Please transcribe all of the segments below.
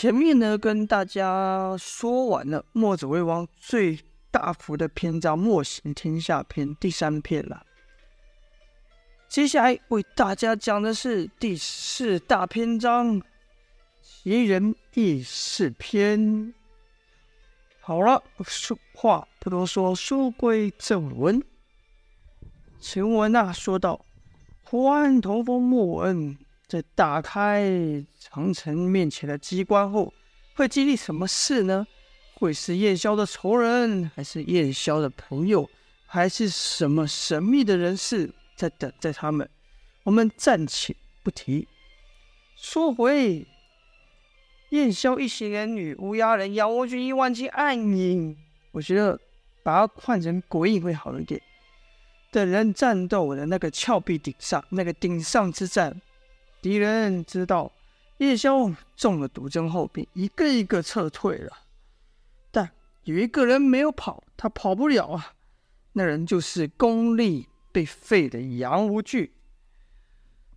前面呢，跟大家说完了墨子为王最大幅的篇章《墨行天下篇》第三篇了。接下来为大家讲的是第四大篇章《奇人异事篇》。好了，话不多说，书归正文。前文啊，说到忽然同风莫恩在打开长城面前的机关后，会经历什么事呢？会是燕萧的仇人，还是燕萧的朋友，还是什么神秘的人士在等待他们？我们暂且不提。说回燕萧一行人与乌鸦人杨无惧一万计暗影，我觉得把它换成鬼影会好一点。等人战斗的那个峭壁顶上，那个顶上之战，敌人知道燕萧中了毒针后，便一个一个撤退了。但有一个人没有跑，他跑不了啊！那人就是功力被废的杨无惧。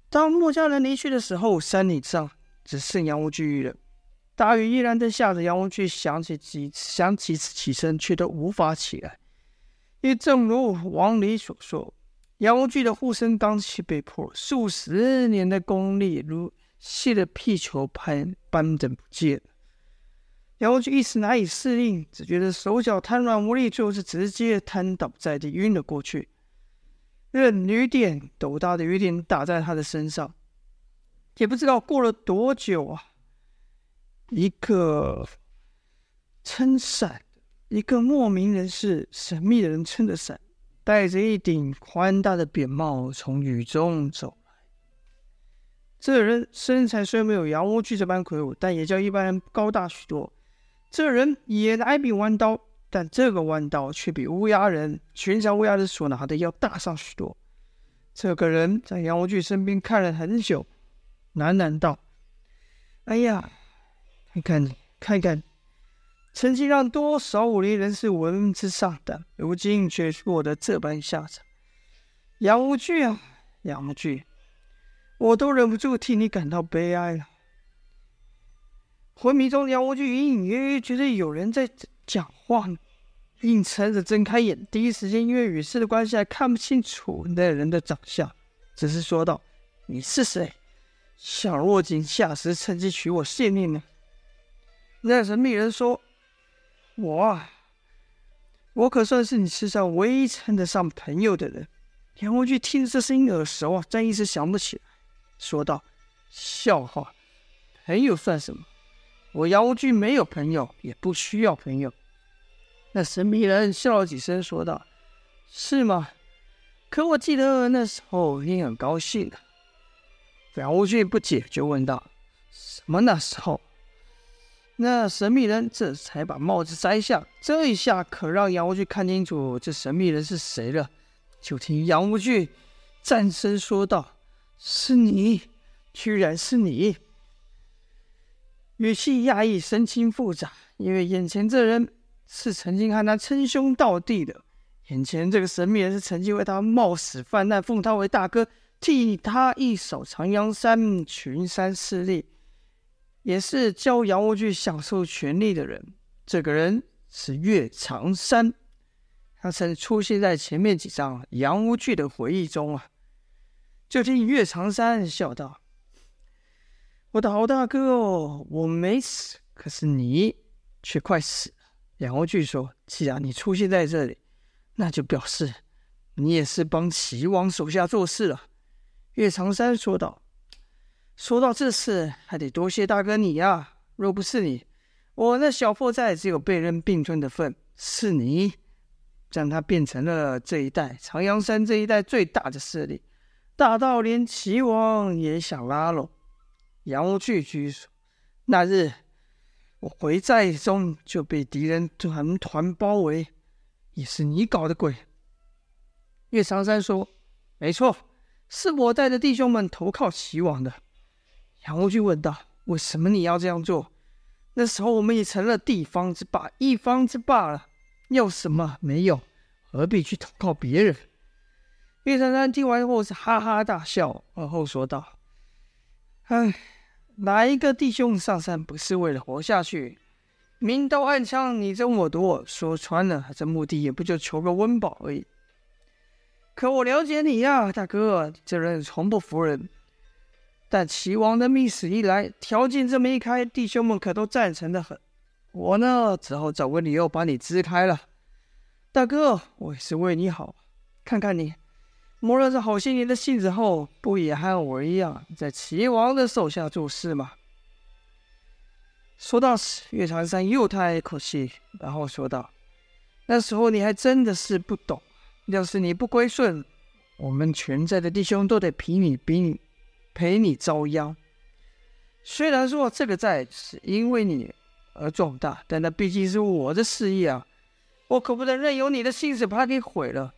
当墨家人离去的时候，山顶上只剩杨无惧一人。大雨依然在下着，杨无惧想起几想几次起身，却都无法起来。也正如王离所说，杨无惧的护身罡气被破，数十年的功力如泄了气球般般的不见了。杨无惧一时难以适应，只觉得手脚瘫软无力，最后是直接瘫倒在地，晕了过去。任雨点斗大的雨点打在他的身上，也不知道过了多久啊，一个撑伞。一个莫名人士、神秘的人撑着伞，戴着一顶宽大的扁帽，从雨中走来。这人身材虽没有杨无惧这般魁梧，但也较一般人高大许多。这人也拿一柄弯刀，但这个弯刀却比乌鸦人寻常乌鸦人所拿的要大上许多。这个人在杨无惧身边看了很久，喃喃道：“哎呀，看看，看看。”曾经让多少武林人士闻之丧胆，如今却落得这般下场。杨无惧啊，杨无惧，我都忍不住替你感到悲哀了。昏迷中，杨无惧隐隐约约觉得有人在讲话，硬撑着睁开眼。第一时间因为雨势的关系，还看不清楚那人的长相，只是说道：“你是谁？想落井下石，趁机取我性命呢？”那神秘人说。我啊，我可算是你世上唯一称得上朋友的人。杨无惧听着这声音耳熟啊，但一时想不起来，说道：“笑话，朋友算什么？我杨无惧没有朋友，也不需要朋友。”那神秘人笑了几声，说道：“是吗？可我记得那时候你很高兴啊。”杨无惧不解，就问道：“什么那时候？”那神秘人这才把帽子摘下，这一下可让杨无惧看清楚这神秘人是谁了。就听杨无惧战声说道：“是你，居然是你！”语气压抑，神情复杂，因为眼前这人是曾经和他称兄道弟的，眼前这个神秘人是曾经为他冒死犯难，奉他为大哥，替他一扫长阳山群山势力。也是教杨无惧享受权力的人。这个人是岳长山，他曾出现在前面几章杨无惧的回忆中啊。就听岳长山笑道：“我的好大哥哦，我没死，可是你却快死了。”杨无惧说：“既然你出现在这里，那就表示你也是帮齐王手下做事了。”岳长山说道。说到这事，还得多谢大哥你呀、若不是你，我那小破寨只有被人并吞的份。是你，将他变成了这一带长阳山这一带最大的势力，大到连齐王也想拉拢。杨无惧居说：“那日我回寨中就被敌人团团包围，也是你搞的鬼。”岳长山说：“没错，是我带着弟兄们投靠齐王的。”杨无惧问道：“为什么你要这样做？那时候我们已成了地方之霸，一方之霸了，要什么没有？何必去投靠别人？”岳长山听完后是哈哈大笑，而后说道：“哎，哪一个弟兄上山不是为了活下去？明刀暗枪，你争我夺，说穿了，这目的也不就求个温饱而已。可我了解你呀，大哥，这人从不服人。但齐王的密使一来，条件这么一开，弟兄们可都赞成的很。我呢，只好找个理由把你支开了。大哥，我也是为你好，看看你。摸了这好些年的性子后，不也和我一样，在齐王的手下做事吗？说到此，岳长山又叹一口气，然后说道：“那时候你还真的是不懂，要是你不归顺，我们全寨的弟兄都得比你比你，陪你遭殃。虽然说这个债是因为你而壮大，但那毕竟是我的事业啊，我可不能任由你的性子把它给毁了。”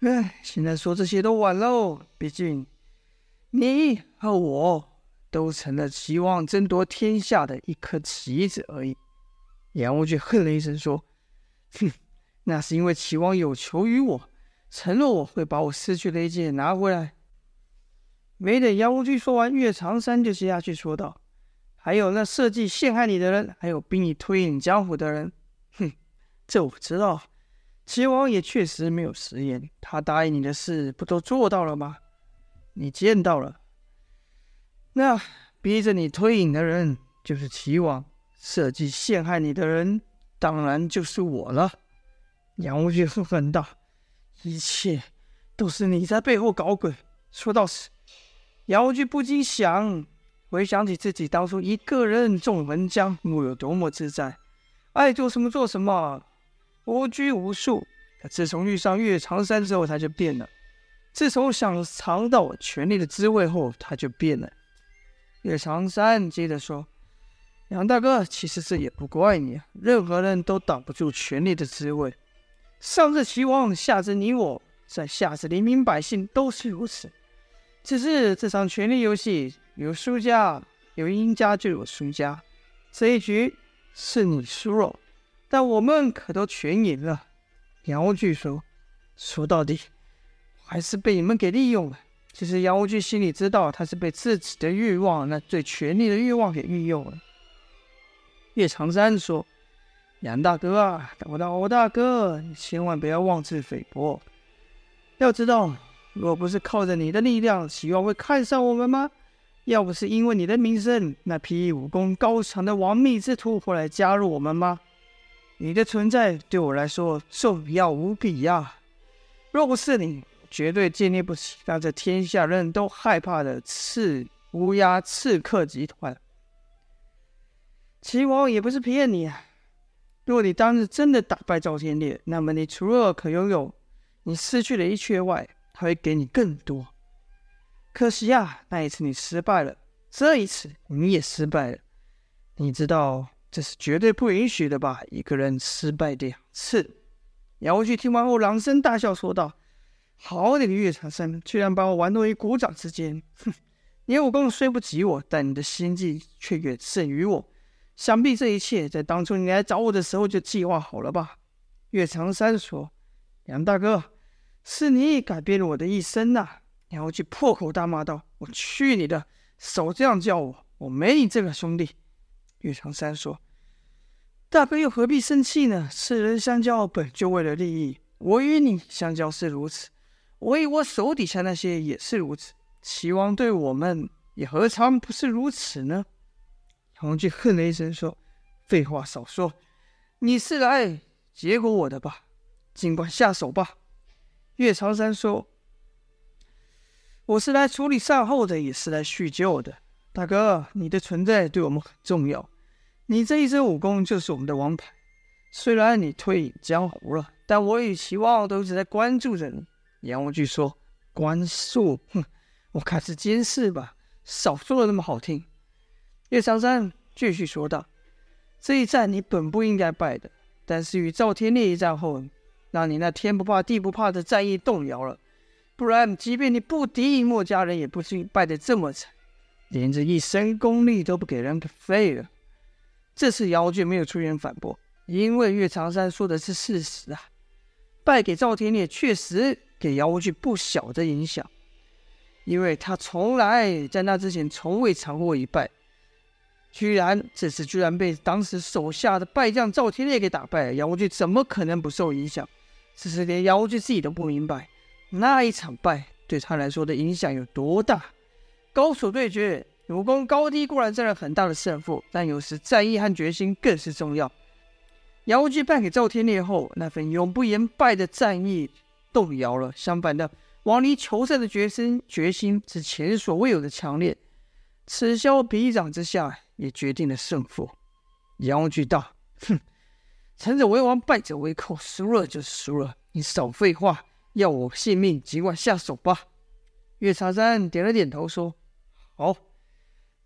唉，现在说这些都晚喽。毕竟，你和我都成了齐王争夺天下的一颗棋子而已。杨无惧哼了一声说：“哼，那是因为齐王有求于我，承诺我会把我失去的一切拿回来。”没等杨无惧说完，岳长山就接下去说道：“还有那设计陷害你的人，还有逼你退隐江湖的人，哼，这我知道。”齐王也确实没有食言，他答应你的事不都做到了吗？你见到了，那逼着你退隐的人就是齐王，设计陷害你的人当然就是我了。杨无惧哼哼道：“一切都是你在背后搞鬼。”说到此，杨无惧不禁想，回想起自己当初一个人纵横江湖有多么自在，爱做什么做什么。无拘无束。可自从遇上岳长山之后，他就变了。自从想尝到权力的滋味后，他就变了。岳长山接着说：“杨大哥，其实这也不怪你，任何人都挡不住权力的滋味。上至齐王，下至你我，在下至黎民百姓都是如此。只是这场权力游戏有输家，有赢家就有输家。这一局是你输了。”但我们可都全赢了。杨无惧说：“说到底，还是被你们给利用了。”其实杨无惧心里知道，他是被自己的欲望，那最权力的欲望给利用了。叶长山说：“杨大哥啊，我的欧大哥，你千万不要妄自菲薄。要知道，若不是靠着你的力量，齐王会看上我们吗？要不是因为你的名声，那批武功高强的亡命之徒会来加入我们吗？”你的存在对我来说重要无比呀！若不是你，绝对建立不起让这天下人都害怕的刺乌鸦刺客集团。齐王也不是骗你啊！若你当日真的打败赵天烈，那么你除了可拥有你失去的一切外，他会给你更多。可惜啊，那一次你失败了，这一次你也失败了。你知道？这是绝对不允许的吧？一个人失败两次。杨无惧听完后，朗声大笑，说道：“好你个岳长山，居然把我玩弄于股掌之间！哼，你武功虽不及我，但你的心计却远胜于我。想必这一切在当初你来找我的时候就计划好了吧？”岳长山说：“杨大哥，是你改变了我的一生呐！”杨无惧破口大骂道：“我去你的！少这样叫我，我没你这个兄弟！”岳长山说：“大哥又何必生气呢？世人相交本就为了利益，我与你相交是如此，我与我手底下那些也是如此。齐王对我们也何尝不是如此呢？”杨惧哼了一声说：“废话少说，你是来结果我的吧？尽管下手吧。”岳长山说：“我是来处理善后的，也是来叙旧的。大哥，你的存在对我们很重要。”你这一身武功就是我们的王牌，虽然你退隐江湖了，但我与齐王都一直在关注着你。杨无惧说：“关注？哼，我看是监视吧。少说的那么好听。”岳长山继续说道：“这一战你本不应该败的，但是与赵天烈一战后，让你那天不怕地不怕的战意动摇了。不然，即便你不敌墨家人，也不至于败得这么惨，连着一身功力都不给人给废了。”这次杨无惧没有出言反驳，因为岳长山说的是事实啊。败给赵天烈确实给杨无惧不小的影响。因为他从来在那之前从未尝过一败。居然这次居然被当时手下的败将赵天烈给打败了，杨无惧怎么可能不受影响？只是连杨无惧自己都不明白，那一场败对他来说的影响有多大。高手对决，武功高低固然占了很大的胜负，但有时战役和决心更是重要。杨无惧败给赵天烈后，那份永不言败的战意动摇了。相反的，亡灵求胜的决心决心是前所未有的强烈。此消彼长之下，也决定了胜负。杨无惧道：“哼，成者为王，败者为寇，输了就是输了。你少废话，要我性命，尽管下手吧。”岳长山点了点头，说：“好，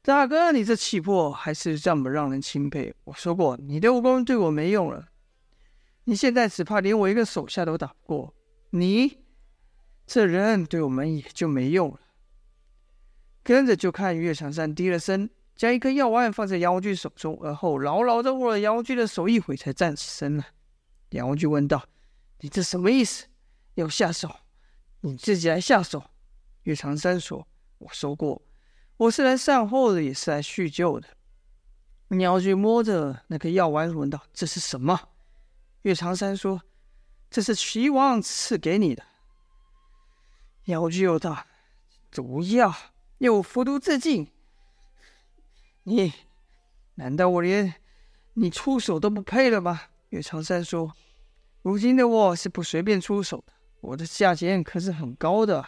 大哥，你这气魄还是这么让人钦佩。我说过，你的武功对我没用了。你现在只怕连我一个手下都打不过，你这人对我们也就没用了。”跟着就看岳长山低了声，将一颗药丸放在杨无惧手中，而后牢牢地握了杨无惧的手一会，才站起身来。杨无惧问道：“你这什么意思？要下手？你自己来下手。”岳长山说：“我说过，我是来善后的，也是来叙旧的。”杨无惧摸着那颗药丸，问道：“这是什么？”岳长山说：“这是齐王赐给你的。”杨无惧又道：“毒药。”又服毒自尽，你难道我连你出手都不配了吗？岳长山说：“如今的我是不随便出手的，我的价钱可是很高的。”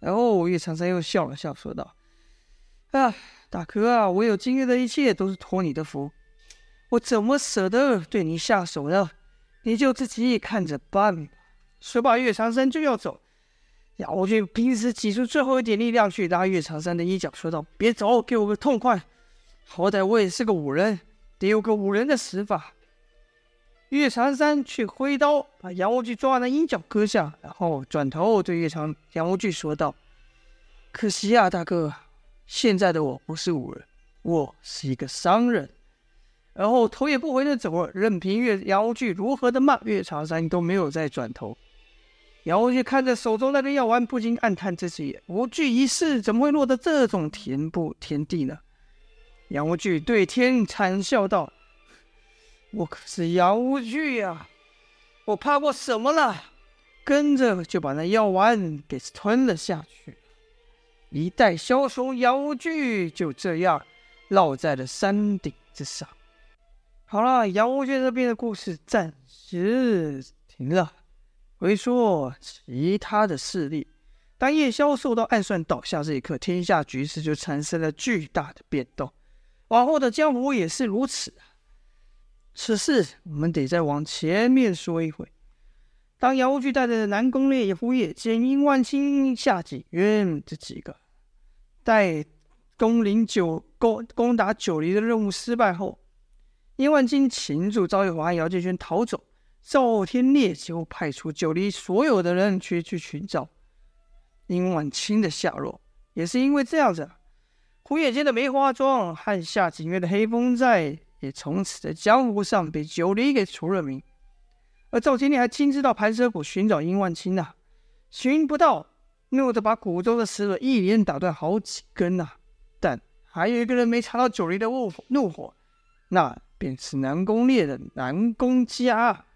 然后岳长山又笑了笑，说道：“啊，大哥啊，我有今日的一切都是托你的福，我怎么舍得对你下手呢？你就自己看着办吧。”说罢，岳长山就要走。杨无惧凭时挤出最后一点力量去拉岳长山的衣角，说道：“别走，给我个痛快！好歹我也是个武人，得有个武人的死法。”岳长山却挥刀把杨无惧抓的衣角割下，然后转头对岳长杨无惧说道：“可惜啊，大哥，现在的我不是武人，我是一个商人。”然后头也不回的走了，任凭岳杨无惧如何的骂岳长山，都没有再转头。杨无惧看着手中那个药丸，不禁暗叹：“这是无惧一世，怎么会落得这种田不田地呢？”杨无惧对天惨笑道：“我可是杨无惧呀，我怕过什么了？”跟着就把那药丸给吞了下去。一代枭雄杨无惧就这样落在了山顶之上。好了，杨无惧这边的故事暂时停了。回说其他的势力，当叶萧受到暗算倒下这一刻，天下局势就产生了巨大的变动。往后的江湖也是如此。此事我们得再往前面说一回。当杨无惧带着南宫烈、胡野剑、殷万青、夏景渊这几个带攻临九攻攻打九黎的任务失败后，殷万青擒住赵月华姚建轩逃走。赵天烈就派出九黎所有的人去去寻找殷万青的下落，也是因为这样子，胡野剑的梅花桩和夏景月的黑风寨也从此在江湖上被九黎给除了名。而赵天烈还亲自到盘蛇谷寻找殷万青呐，寻不到，怒得把谷中的石头一连打断好几根呐。但还有一个人没尝到九黎的怒火，怒火，那便是南宫烈的南宫家。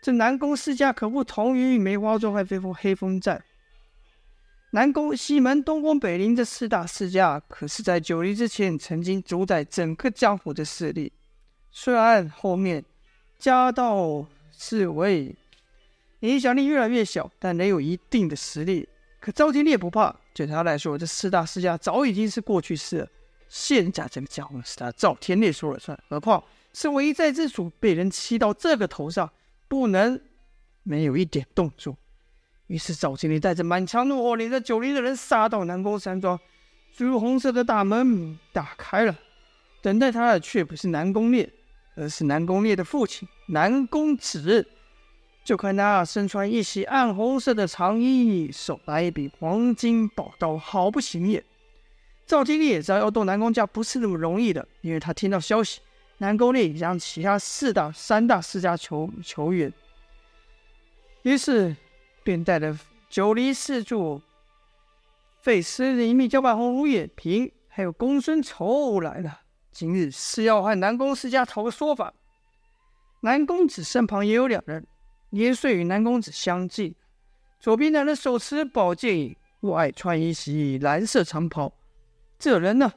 这南宫世家可不同于梅花桩和飞风黑风寨。南宫、西门、东宫、北陵这四大世家，可是在九黎之前曾经主宰整个江湖的势力。虽然后面家道式微，影响力越来越小，但仍有一定的实力。可赵天烈不怕，对他来说，这四大世家早已经是过去式了。现在这个江湖是他赵天烈说了算，何况是唯一在之主被人欺到这个头上。不能没有一点动作。于是赵天烈带着满腔怒火，领着九黎的人杀到南宫山庄。朱红色的大门打开了，等待他的却不是南宫烈，而是南宫烈的父亲南宫子。就看他身穿一袭暗红色的长衣，手拿一柄黄金宝刀，好不显眼。赵天烈也知道要动南宫家不是那么容易的，因为他听到消息。南宫烈已将其他四大、三大世家求求援，于是便带着九黎四柱费斯林密、焦白红、卢也平，还有公孙丑来了。今日是要和南宫世家讨个说法。南公子身旁也有两人，年岁与南公子相近。左边那人手持宝剑，外穿一袭蓝色长袍。这人呢？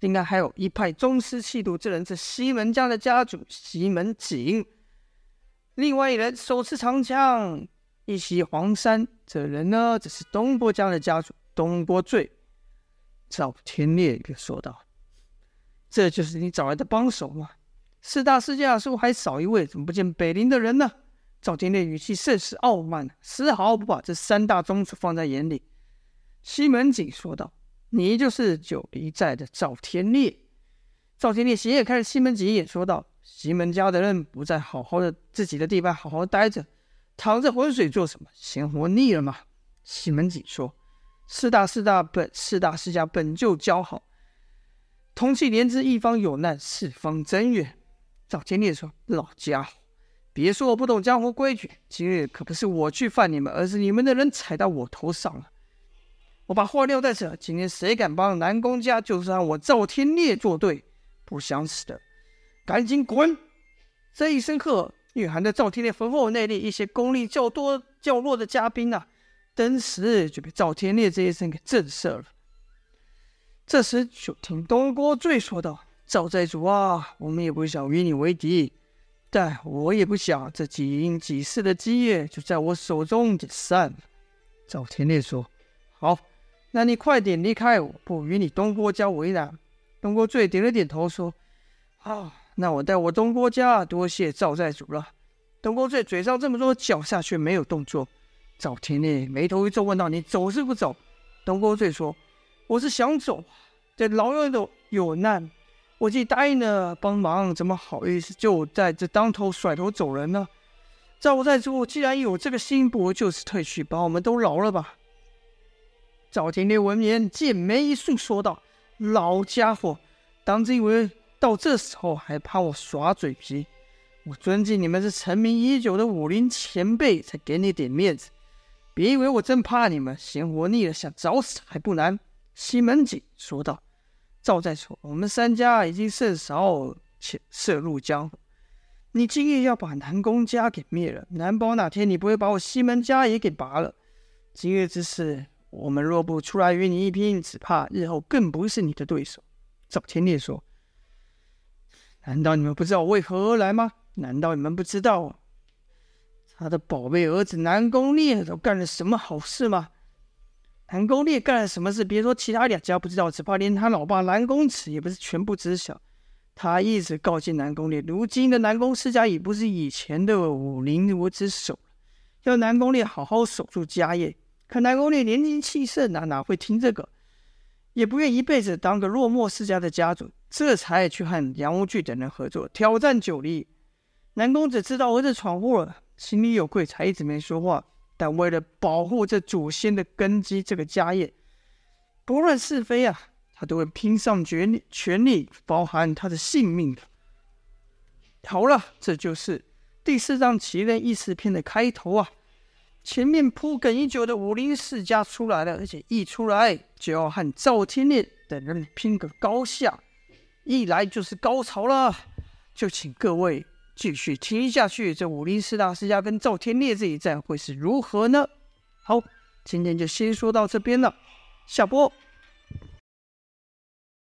应该还有一派宗师气度，这人是西门家的家主西门景。另外一人手持长枪，一袭黄衫，这人呢，则是东郭家的家主东郭醉。赵天烈也说道：“这就是你找来的帮手吗？四大世家似乎还少一位，怎么不见北陵的人呢？”赵天烈语气甚是傲慢，丝毫不把这三大宗主放在眼里。西门景说道。你就是九黎寨的赵天烈。赵天烈斜眼看着西门景也，说道：“西门家的人不在好好的自己的地盘好好待着，躺着浑水做什么？嫌活腻了吗？”西门景说：“四大四大本四大世家本就交好，同气连枝，一方有难，四方增援。”赵天烈说：“老家伙，别说我不懂江湖规矩，今日可不是我去犯你们，而是你们的人踩到我头上了。”我把话撂在这，今天谁敢帮南宫家，就是让我赵天烈作对。不想死的，赶紧滚！这一声喝，蕴含的赵天烈丰厚内力，一些功力较多较弱的嘉宾啊，登时就被赵天烈这一声给震慑了。这时，就听东郭醉说道：“赵寨主啊，我们也不想与你为敌，但我也不想这几阴几世的基业就在我手中解散了。”赵天烈说：“好。”那你快点离开，我不与你东郭家为难。东郭醉点了点头，说：“好，那我代我东郭家多谢赵寨主了。”东郭醉嘴上这么说，脚下却没有动作。赵天烈眉头一皱，问道：“你走是不走？”东郭醉说：“我是想走，这老友有有难，我既答应了帮忙，怎么好意思就在这当头甩头走人呢？赵寨主既然有这个心，不如就是退去，把我们都饶了吧。”赵天烈闻言，剑眉一竖，说道：“老家伙，当真以为到这时候还怕我耍嘴皮？我尊敬你们是成名已久的武林前辈，才给你点面子。别以为我真怕你们，嫌活腻了，想找死还不难。”西门景说道：“赵寨主，我们三家已经甚少且涉入江湖，你今夜要把南宫家给灭了，难保哪天你不会把我西门家也给拔了。今日之事。”我们若不出来与你一拼，只怕日后更不是你的对手。”赵天烈说，“难道你们不知道我为何而来吗？难道你们不知道他的宝贝儿子南宫烈都干了什么好事吗？南宫烈干了什么事？别说其他两家不知道，只怕连他老爸南宫此也不是全部知晓。他一直告诫南宫烈，如今的南宫世家已不是以前的武林我之首，要南宫烈好好守住家业。”可南宫烈年轻气盛哪哪会听这个？也不愿一辈子当个落寞世家的家主，这才去和杨无惧等人合作挑战九黎。南公子知道儿子闯祸了，心里有愧，才一直没说话。但为了保护这祖先的根基，这个家业，不论是非啊，他都会拼上全力，全力，包含他的性命的。好了，这就是第四章《奇人异事篇》的开头啊。前面铺梗已久的武林世家出来了，而且一出来就要和赵天烈等人拼个高下，一来就是高潮了。就请各位继续听下去，这武林四大世家跟赵天烈这一战会是如何呢？好，今天就先说到这边了，下播。